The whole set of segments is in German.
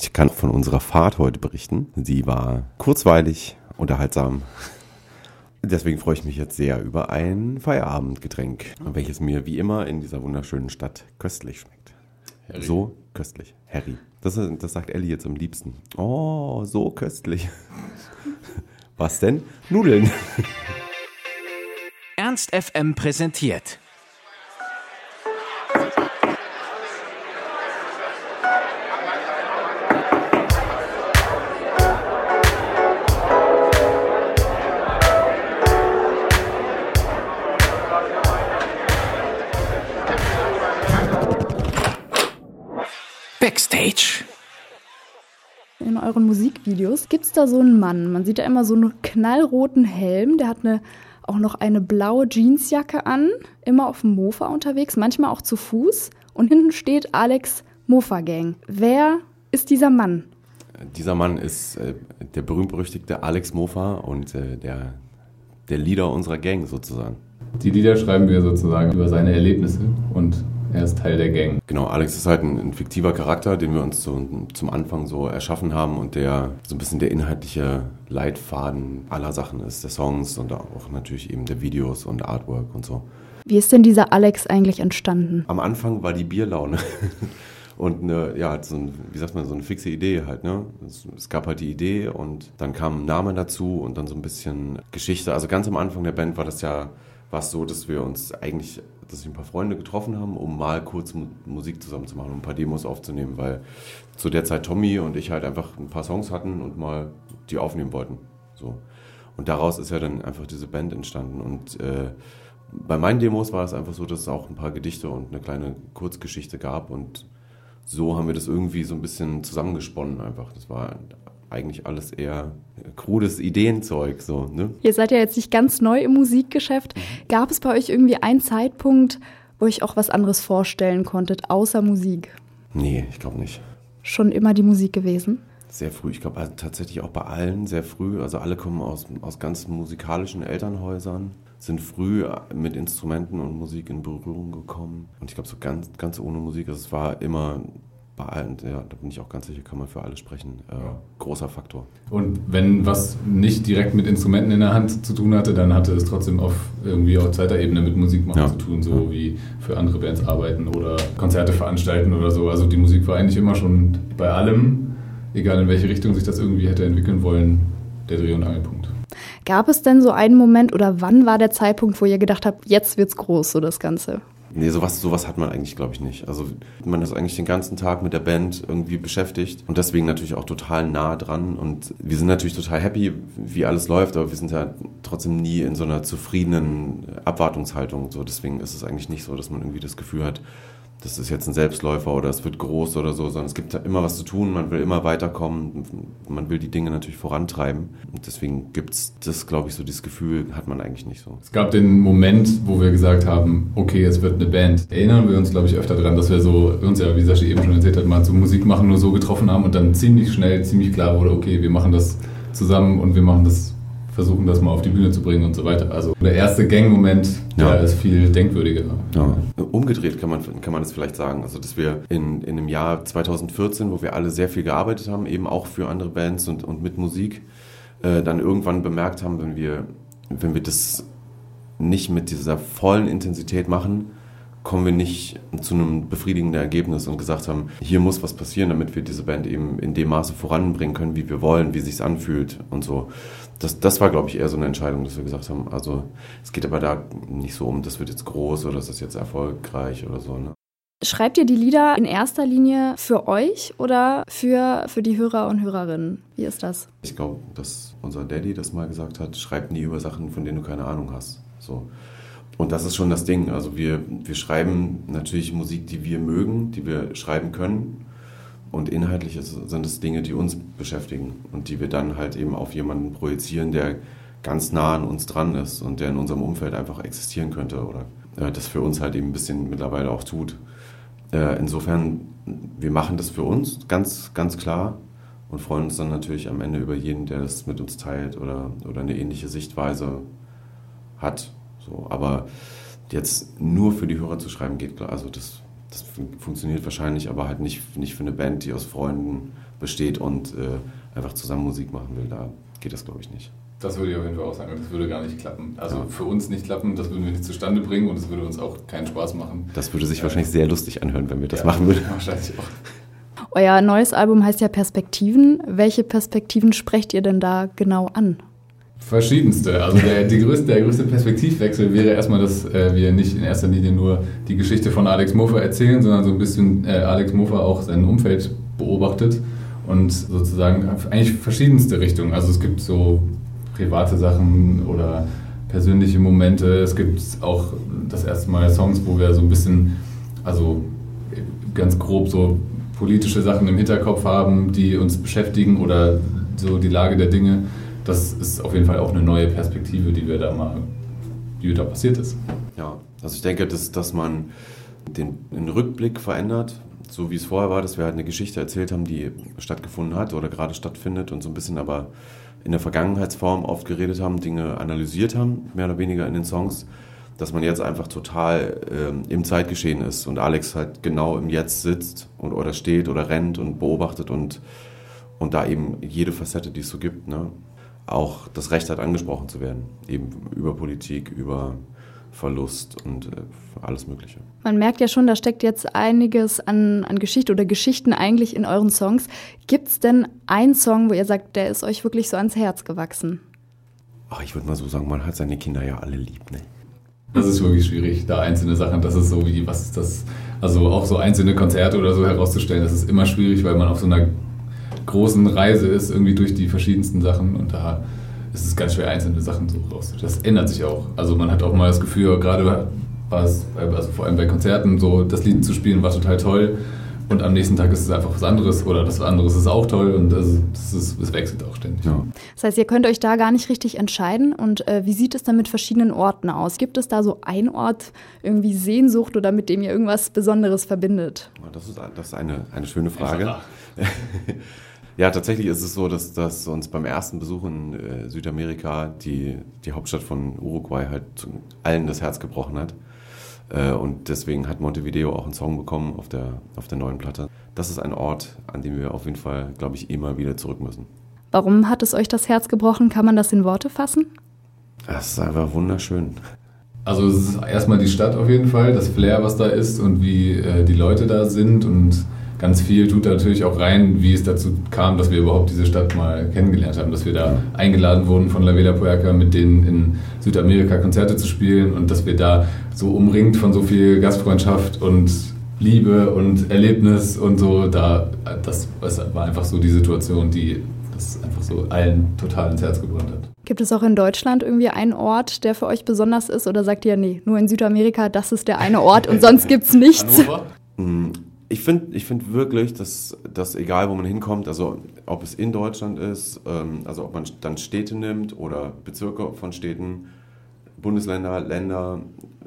Ich kann von unserer Fahrt heute berichten. Sie war kurzweilig, unterhaltsam. Deswegen freue ich mich jetzt sehr über ein Feierabendgetränk, welches mir wie immer in dieser wunderschönen Stadt köstlich schmeckt. Harry. So köstlich. Harry. Das, das sagt Ellie jetzt am liebsten. Oh, so köstlich. Was denn? Nudeln. Ernst FM präsentiert. Musikvideos gibt es da so einen Mann. Man sieht da immer so einen knallroten Helm, der hat eine auch noch eine blaue Jeansjacke an, immer auf dem Mofa unterwegs, manchmal auch zu Fuß. Und hinten steht Alex Mofa Gang. Wer ist dieser Mann? Dieser Mann ist äh, der berühmt-berüchtigte Alex Mofa und äh, der, der Leader unserer Gang sozusagen. Die Lieder schreiben wir sozusagen über seine Erlebnisse und er ist Teil der Gang. Genau, Alex ist halt ein, ein fiktiver Charakter, den wir uns so, zum Anfang so erschaffen haben und der so ein bisschen der inhaltliche Leitfaden aller Sachen ist, der Songs und auch natürlich eben der Videos und Artwork und so. Wie ist denn dieser Alex eigentlich entstanden? Am Anfang war die Bierlaune. und eine, ja, so ein, wie sagt man, so eine fixe Idee halt, ne? Es, es, gab halt die Idee und dann kam ein Name dazu und dann so ein bisschen Geschichte. Also ganz am Anfang der Band war das ja, war es so, dass wir uns eigentlich dass sich ein paar Freunde getroffen haben, um mal kurz Musik zusammen zu machen, um ein paar Demos aufzunehmen, weil zu der Zeit Tommy und ich halt einfach ein paar Songs hatten und mal die aufnehmen wollten. So. Und daraus ist ja dann einfach diese Band entstanden. Und äh, bei meinen Demos war es einfach so, dass es auch ein paar Gedichte und eine kleine Kurzgeschichte gab und so haben wir das irgendwie so ein bisschen zusammengesponnen einfach. Das war eigentlich alles eher krudes Ideenzeug. So, ne? Ihr seid ja jetzt nicht ganz neu im Musikgeschäft. Mhm. Gab es bei euch irgendwie einen Zeitpunkt, wo ich auch was anderes vorstellen konntet, außer Musik? Nee, ich glaube nicht. Schon immer die Musik gewesen? Sehr früh. Ich glaube also tatsächlich auch bei allen sehr früh. Also alle kommen aus, aus ganz musikalischen Elternhäusern, sind früh mit Instrumenten und Musik in Berührung gekommen. Und ich glaube, so ganz, ganz ohne Musik, also es war immer bei allen, ja, da bin ich auch ganz sicher, kann man für alle sprechen, äh, großer Faktor. Und wenn was nicht direkt mit Instrumenten in der Hand zu tun hatte, dann hatte es trotzdem auf irgendwie auf zweiter Ebene mit Musik machen ja. zu tun, so ja. wie für andere Bands arbeiten oder Konzerte veranstalten oder so. Also die Musik war eigentlich immer schon bei allem, egal in welche Richtung sich das irgendwie hätte entwickeln wollen, der Dreh- und Angelpunkt. Gab es denn so einen Moment oder wann war der Zeitpunkt, wo ihr gedacht habt, jetzt wird's groß, so das Ganze? Nee, sowas, sowas hat man eigentlich, glaube ich, nicht. Also man ist eigentlich den ganzen Tag mit der Band irgendwie beschäftigt und deswegen natürlich auch total nah dran. Und wir sind natürlich total happy, wie alles läuft, aber wir sind ja trotzdem nie in so einer zufriedenen Abwartungshaltung. So, deswegen ist es eigentlich nicht so, dass man irgendwie das Gefühl hat, das ist jetzt ein Selbstläufer oder es wird groß oder so, sondern es gibt immer was zu tun, man will immer weiterkommen, man will die Dinge natürlich vorantreiben. Und deswegen gibt es das, glaube ich, so dieses Gefühl hat man eigentlich nicht so. Es gab den Moment, wo wir gesagt haben, okay, es wird eine Band. Erinnern wir uns, glaube ich, öfter daran, dass wir so uns ja, wie Sascha eben schon erzählt hat, mal zum Musik machen nur so getroffen haben und dann ziemlich schnell, ziemlich klar wurde, okay, wir machen das zusammen und wir machen das versuchen, das mal auf die Bühne zu bringen und so weiter. Also der erste Gang-Moment, ja. der ist viel denkwürdiger. Ja. Umgedreht kann man, kann man das vielleicht sagen. Also, dass wir in, in dem Jahr 2014, wo wir alle sehr viel gearbeitet haben, eben auch für andere Bands und, und mit Musik, äh, dann irgendwann bemerkt haben, wenn wir, wenn wir das nicht mit dieser vollen Intensität machen, kommen wir nicht zu einem befriedigenden Ergebnis und gesagt haben, hier muss was passieren, damit wir diese Band eben in dem Maße voranbringen können, wie wir wollen, wie es sich anfühlt und so das, das war, glaube ich, eher so eine Entscheidung, dass wir gesagt haben, also es geht aber da nicht so um, das wird jetzt groß oder das ist jetzt erfolgreich oder so. Ne? Schreibt ihr die Lieder in erster Linie für euch oder für, für die Hörer und Hörerinnen? Wie ist das? Ich glaube, dass unser Daddy das mal gesagt hat, schreibt nie über Sachen, von denen du keine Ahnung hast. So. Und das ist schon das Ding. Also wir, wir schreiben natürlich Musik, die wir mögen, die wir schreiben können und inhaltlich sind es Dinge, die uns beschäftigen und die wir dann halt eben auf jemanden projizieren, der ganz nah an uns dran ist und der in unserem Umfeld einfach existieren könnte oder äh, das für uns halt eben ein bisschen mittlerweile auch tut. Äh, insofern, wir machen das für uns ganz, ganz klar und freuen uns dann natürlich am Ende über jeden, der das mit uns teilt oder, oder eine ähnliche Sichtweise hat. So, aber jetzt nur für die Hörer zu schreiben geht klar. Also das das funktioniert wahrscheinlich, aber halt nicht, nicht für eine Band, die aus Freunden besteht und äh, einfach zusammen Musik machen will, da geht das, glaube ich, nicht. Das würde ich auf jeden Fall auch sagen. Das würde gar nicht klappen. Also für uns nicht klappen, das würden wir nicht zustande bringen und es würde uns auch keinen Spaß machen. Das würde sich äh, wahrscheinlich sehr lustig anhören, wenn wir das ja, machen würden. Wahrscheinlich auch. Euer neues Album heißt ja Perspektiven. Welche Perspektiven sprecht ihr denn da genau an? Verschiedenste. Also der, größte, der größte Perspektivwechsel wäre erstmal, dass äh, wir nicht in erster Linie nur die Geschichte von Alex Mofer erzählen, sondern so ein bisschen äh, Alex Mofer auch sein Umfeld beobachtet und sozusagen eigentlich verschiedenste Richtungen. Also es gibt so private Sachen oder persönliche Momente. Es gibt auch das erste Mal Songs, wo wir so ein bisschen, also ganz grob so politische Sachen im Hinterkopf haben, die uns beschäftigen oder so die Lage der Dinge. Das ist auf jeden Fall auch eine neue Perspektive, die wir da mal, die da passiert ist. Ja, also ich denke, dass, dass man den, den Rückblick verändert, so wie es vorher war, dass wir halt eine Geschichte erzählt haben, die stattgefunden hat oder gerade stattfindet und so ein bisschen aber in der Vergangenheitsform oft geredet haben, Dinge analysiert haben, mehr oder weniger in den Songs, dass man jetzt einfach total ähm, im Zeitgeschehen ist und Alex halt genau im Jetzt sitzt und oder steht oder rennt und beobachtet und, und da eben jede Facette, die es so gibt, ne, auch das Recht hat, angesprochen zu werden. Eben über Politik, über Verlust und äh, alles Mögliche. Man merkt ja schon, da steckt jetzt einiges an, an Geschichte oder Geschichten eigentlich in euren Songs. Gibt es denn einen Song, wo ihr sagt, der ist euch wirklich so ans Herz gewachsen? Ach, ich würde mal so sagen, man hat seine Kinder ja alle lieb, ne? Das ist wirklich schwierig, da einzelne Sachen, das ist so wie, was ist das, also auch so einzelne Konzerte oder so herauszustellen, das ist immer schwierig, weil man auf so einer großen Reise ist, irgendwie durch die verschiedensten Sachen und da es ist ganz schwer, einzelne Sachen so raus. Das ändert sich auch. Also man hat auch mal das Gefühl, gerade war es, also vor allem bei Konzerten, so das Lied zu spielen war total toll. Und am nächsten Tag ist es einfach was anderes oder das anderes ist auch toll und also das, ist, das wechselt auch ständig. Ja. Das heißt, ihr könnt euch da gar nicht richtig entscheiden. Und äh, wie sieht es dann mit verschiedenen Orten aus? Gibt es da so ein Ort, irgendwie Sehnsucht oder mit dem ihr irgendwas Besonderes verbindet? Das ist, das ist eine, eine schöne Frage. Ja, tatsächlich ist es so, dass, dass uns beim ersten Besuch in äh, Südamerika die, die Hauptstadt von Uruguay halt allen das Herz gebrochen hat. Äh, und deswegen hat Montevideo auch einen Song bekommen auf der, auf der neuen Platte. Das ist ein Ort, an dem wir auf jeden Fall, glaube ich, immer wieder zurück müssen. Warum hat es euch das Herz gebrochen? Kann man das in Worte fassen? Es ist einfach wunderschön. Also es ist erstmal die Stadt auf jeden Fall, das Flair, was da ist und wie äh, die Leute da sind und ganz viel tut da natürlich auch rein, wie es dazu kam, dass wir überhaupt diese Stadt mal kennengelernt haben, dass wir da eingeladen wurden von La Vela Puerca, mit denen in Südamerika Konzerte zu spielen und dass wir da so umringt von so viel Gastfreundschaft und Liebe und Erlebnis und so, da, das, das war einfach so die Situation, die das einfach so allen total ins Herz gebrannt hat. Gibt es auch in Deutschland irgendwie einen Ort, der für euch besonders ist? Oder sagt ihr, nee, nur in Südamerika, das ist der eine Ort und sonst gibt es nichts? Hannover? Ich finde ich find wirklich, dass, dass egal wo man hinkommt, also ob es in Deutschland ist, ähm, also ob man dann Städte nimmt oder Bezirke von Städten, Bundesländer, Länder,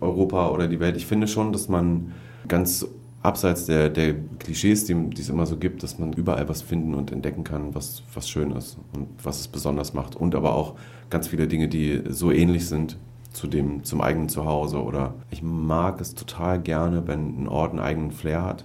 Europa oder die Welt, ich finde schon, dass man ganz abseits der, der Klischees, die, die es immer so gibt, dass man überall was finden und entdecken kann, was, was schön ist und was es besonders macht. Und aber auch ganz viele Dinge, die so ähnlich sind zu dem, zum eigenen Zuhause. Oder ich mag es total gerne, wenn ein Ort einen eigenen Flair hat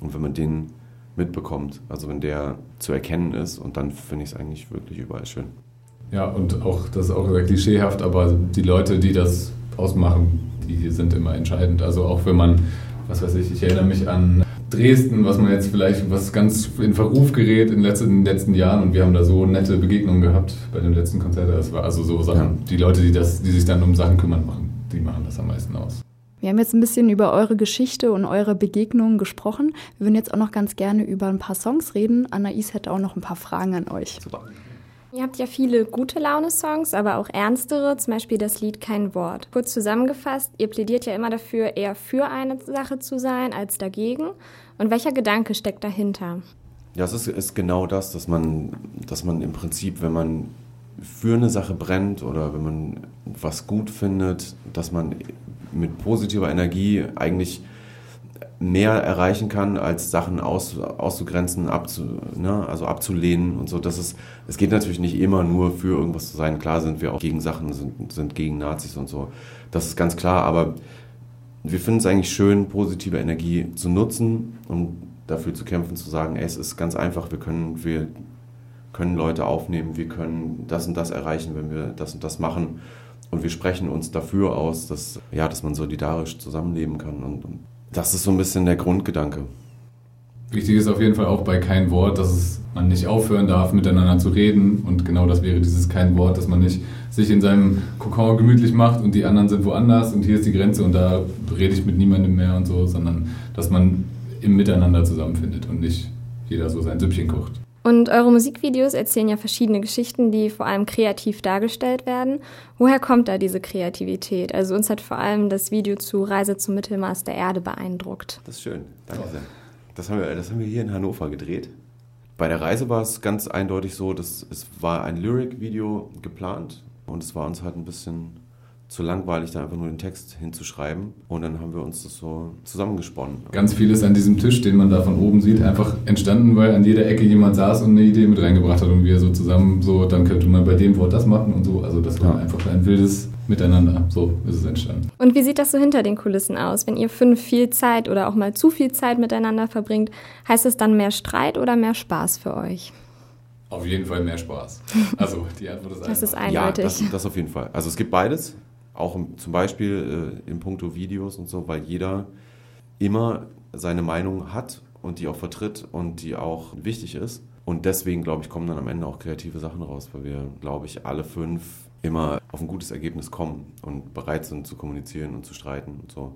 und wenn man den mitbekommt, also wenn der zu erkennen ist, und dann finde ich es eigentlich wirklich überall schön. Ja, und auch, das ist auch sehr klischeehaft, aber die Leute, die das ausmachen, die sind immer entscheidend. Also auch wenn man, was weiß ich, ich erinnere mich an Dresden, was man jetzt vielleicht, was ganz in Verruf gerät in den letzten, in den letzten Jahren und wir haben da so nette Begegnungen gehabt bei dem letzten Konzert. Das war also so Sachen, ja. die Leute, die, das, die sich dann um Sachen kümmern, machen, die machen das am meisten aus. Wir haben jetzt ein bisschen über eure Geschichte und eure Begegnungen gesprochen. Wir würden jetzt auch noch ganz gerne über ein paar Songs reden. Anais hätte auch noch ein paar Fragen an euch. Super. Ihr habt ja viele gute Laune-Songs, aber auch ernstere, zum Beispiel das Lied Kein Wort. Kurz zusammengefasst, ihr plädiert ja immer dafür, eher für eine Sache zu sein als dagegen. Und welcher Gedanke steckt dahinter? Ja, es ist, ist genau das, dass man, dass man im Prinzip, wenn man für eine Sache brennt oder wenn man was gut findet, dass man mit positiver Energie eigentlich mehr erreichen kann, als Sachen aus, auszugrenzen, abzu, ne, also abzulehnen und so. Das ist, es geht natürlich nicht immer nur für irgendwas zu sein. Klar sind wir auch gegen Sachen, sind, sind gegen Nazis und so. Das ist ganz klar, aber wir finden es eigentlich schön, positive Energie zu nutzen und dafür zu kämpfen, zu sagen, ey, es ist ganz einfach, wir können, wir können Leute aufnehmen, wir können das und das erreichen, wenn wir das und das machen. Und wir sprechen uns dafür aus, dass, ja, dass man solidarisch zusammenleben kann. Und, und das ist so ein bisschen der Grundgedanke. Wichtig ist auf jeden Fall auch bei kein Wort, dass man nicht aufhören darf, miteinander zu reden. Und genau das wäre dieses kein Wort, dass man nicht sich in seinem Kokon gemütlich macht und die anderen sind woanders und hier ist die Grenze und da rede ich mit niemandem mehr und so, sondern dass man im Miteinander zusammenfindet und nicht jeder so sein Süppchen kocht. Und eure Musikvideos erzählen ja verschiedene Geschichten, die vor allem kreativ dargestellt werden. Woher kommt da diese Kreativität? Also uns hat vor allem das Video zu Reise zum Mittelmaß der Erde beeindruckt. Das ist schön. Danke sehr. Das haben wir, das haben wir hier in Hannover gedreht. Bei der Reise war es ganz eindeutig so, dass es war ein Lyric-Video geplant und es war uns halt ein bisschen zu langweilig, da einfach nur den Text hinzuschreiben. Und dann haben wir uns das so zusammengesponnen. Ganz vieles an diesem Tisch, den man da von oben sieht, einfach entstanden, weil an jeder Ecke jemand saß und eine Idee mit reingebracht hat und wir so zusammen so, dann könnte man bei dem Wort das machen und so. Also das war ja. einfach ein wildes Miteinander. So ist es entstanden. Und wie sieht das so hinter den Kulissen aus? Wenn ihr fünf viel Zeit oder auch mal zu viel Zeit miteinander verbringt, heißt es dann mehr Streit oder mehr Spaß für euch? Auf jeden Fall mehr Spaß. Also die Antwort ist Das ist eindeutig. Ja, das, das auf jeden Fall. Also es gibt beides auch zum Beispiel äh, in puncto Videos und so, weil jeder immer seine Meinung hat und die auch vertritt und die auch wichtig ist. Und deswegen, glaube ich, kommen dann am Ende auch kreative Sachen raus, weil wir, glaube ich, alle fünf immer auf ein gutes Ergebnis kommen und bereit sind zu kommunizieren und zu streiten und so.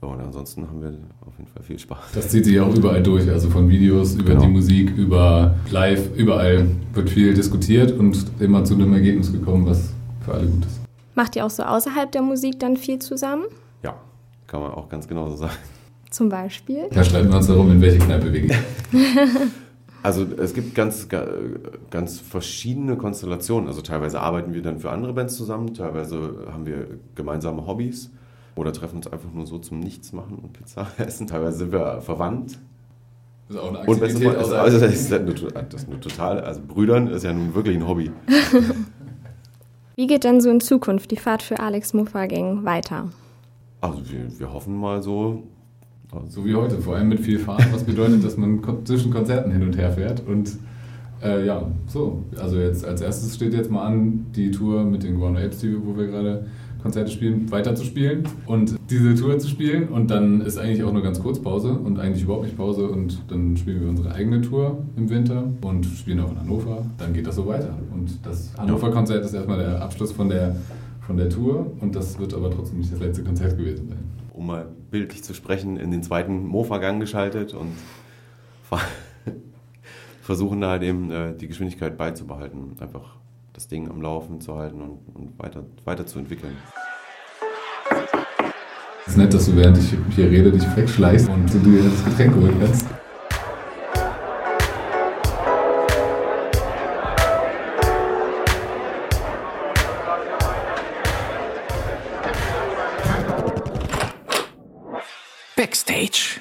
Und ansonsten haben wir auf jeden Fall viel Spaß. Das zieht sich auch überall durch, also von Videos über genau. die Musik, über Live, überall wird viel diskutiert und immer zu einem Ergebnis gekommen, was für alle gut ist. Macht ihr auch so außerhalb der Musik dann viel zusammen? Ja, kann man auch ganz genauso sagen. Zum Beispiel? Da streiten wir uns darum, in welche Kneipe wir gehen. Also es gibt ganz, ganz verschiedene Konstellationen. Also teilweise arbeiten wir dann für andere Bands zusammen, teilweise haben wir gemeinsame Hobbys oder treffen uns einfach nur so zum Nichtsmachen und Pizza essen. Teilweise sind wir verwandt. Das ist auch eine Aktivität. Und also, also das, ist eine, das ist eine total, also Brüdern ist ja nun wirklich ein Hobby. Wie geht denn so in Zukunft die Fahrt für Alex Mufageng weiter? Also wir, wir hoffen mal so. So wie heute, vor allem mit viel Fahren, was bedeutet, dass man zwischen Konzerten hin und her fährt. Und äh, ja, so. Also jetzt als erstes steht jetzt mal an die Tour mit den Guano Apes, wo wir gerade Konzerte spielen, weiter zu spielen und diese Tour zu spielen. Und dann ist eigentlich auch nur ganz kurz Pause und eigentlich überhaupt nicht Pause. Und dann spielen wir unsere eigene Tour im Winter und spielen auch in Hannover. Dann geht das so weiter. Und das Hannover-Konzert ist erstmal der Abschluss von der, von der Tour. Und das wird aber trotzdem nicht das letzte Konzert gewesen sein. Um mal bildlich zu sprechen, in den zweiten Mofa-Gang geschaltet und versuchen da halt eben äh, die Geschwindigkeit beizubehalten. Einfach das Ding am Laufen zu halten und, und weiter, weiterzuentwickeln. Es ist nett, dass du während ich hier rede dich wegschleißt und du dir das Getränk geholt hast. Backstage